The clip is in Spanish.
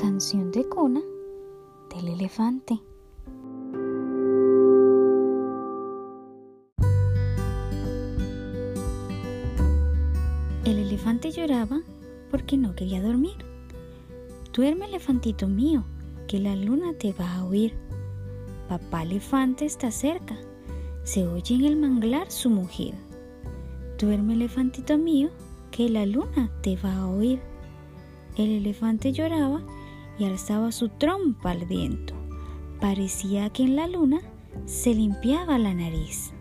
Canción de cuna del elefante. El elefante lloraba porque no quería dormir. Duerme, elefantito mío, que la luna te va a oír. Papá elefante está cerca, se oye en el manglar su mugir. Duerme, elefantito mío, que la luna te va a oír. El elefante lloraba y alzaba su trompa al viento. Parecía que en la luna se limpiaba la nariz.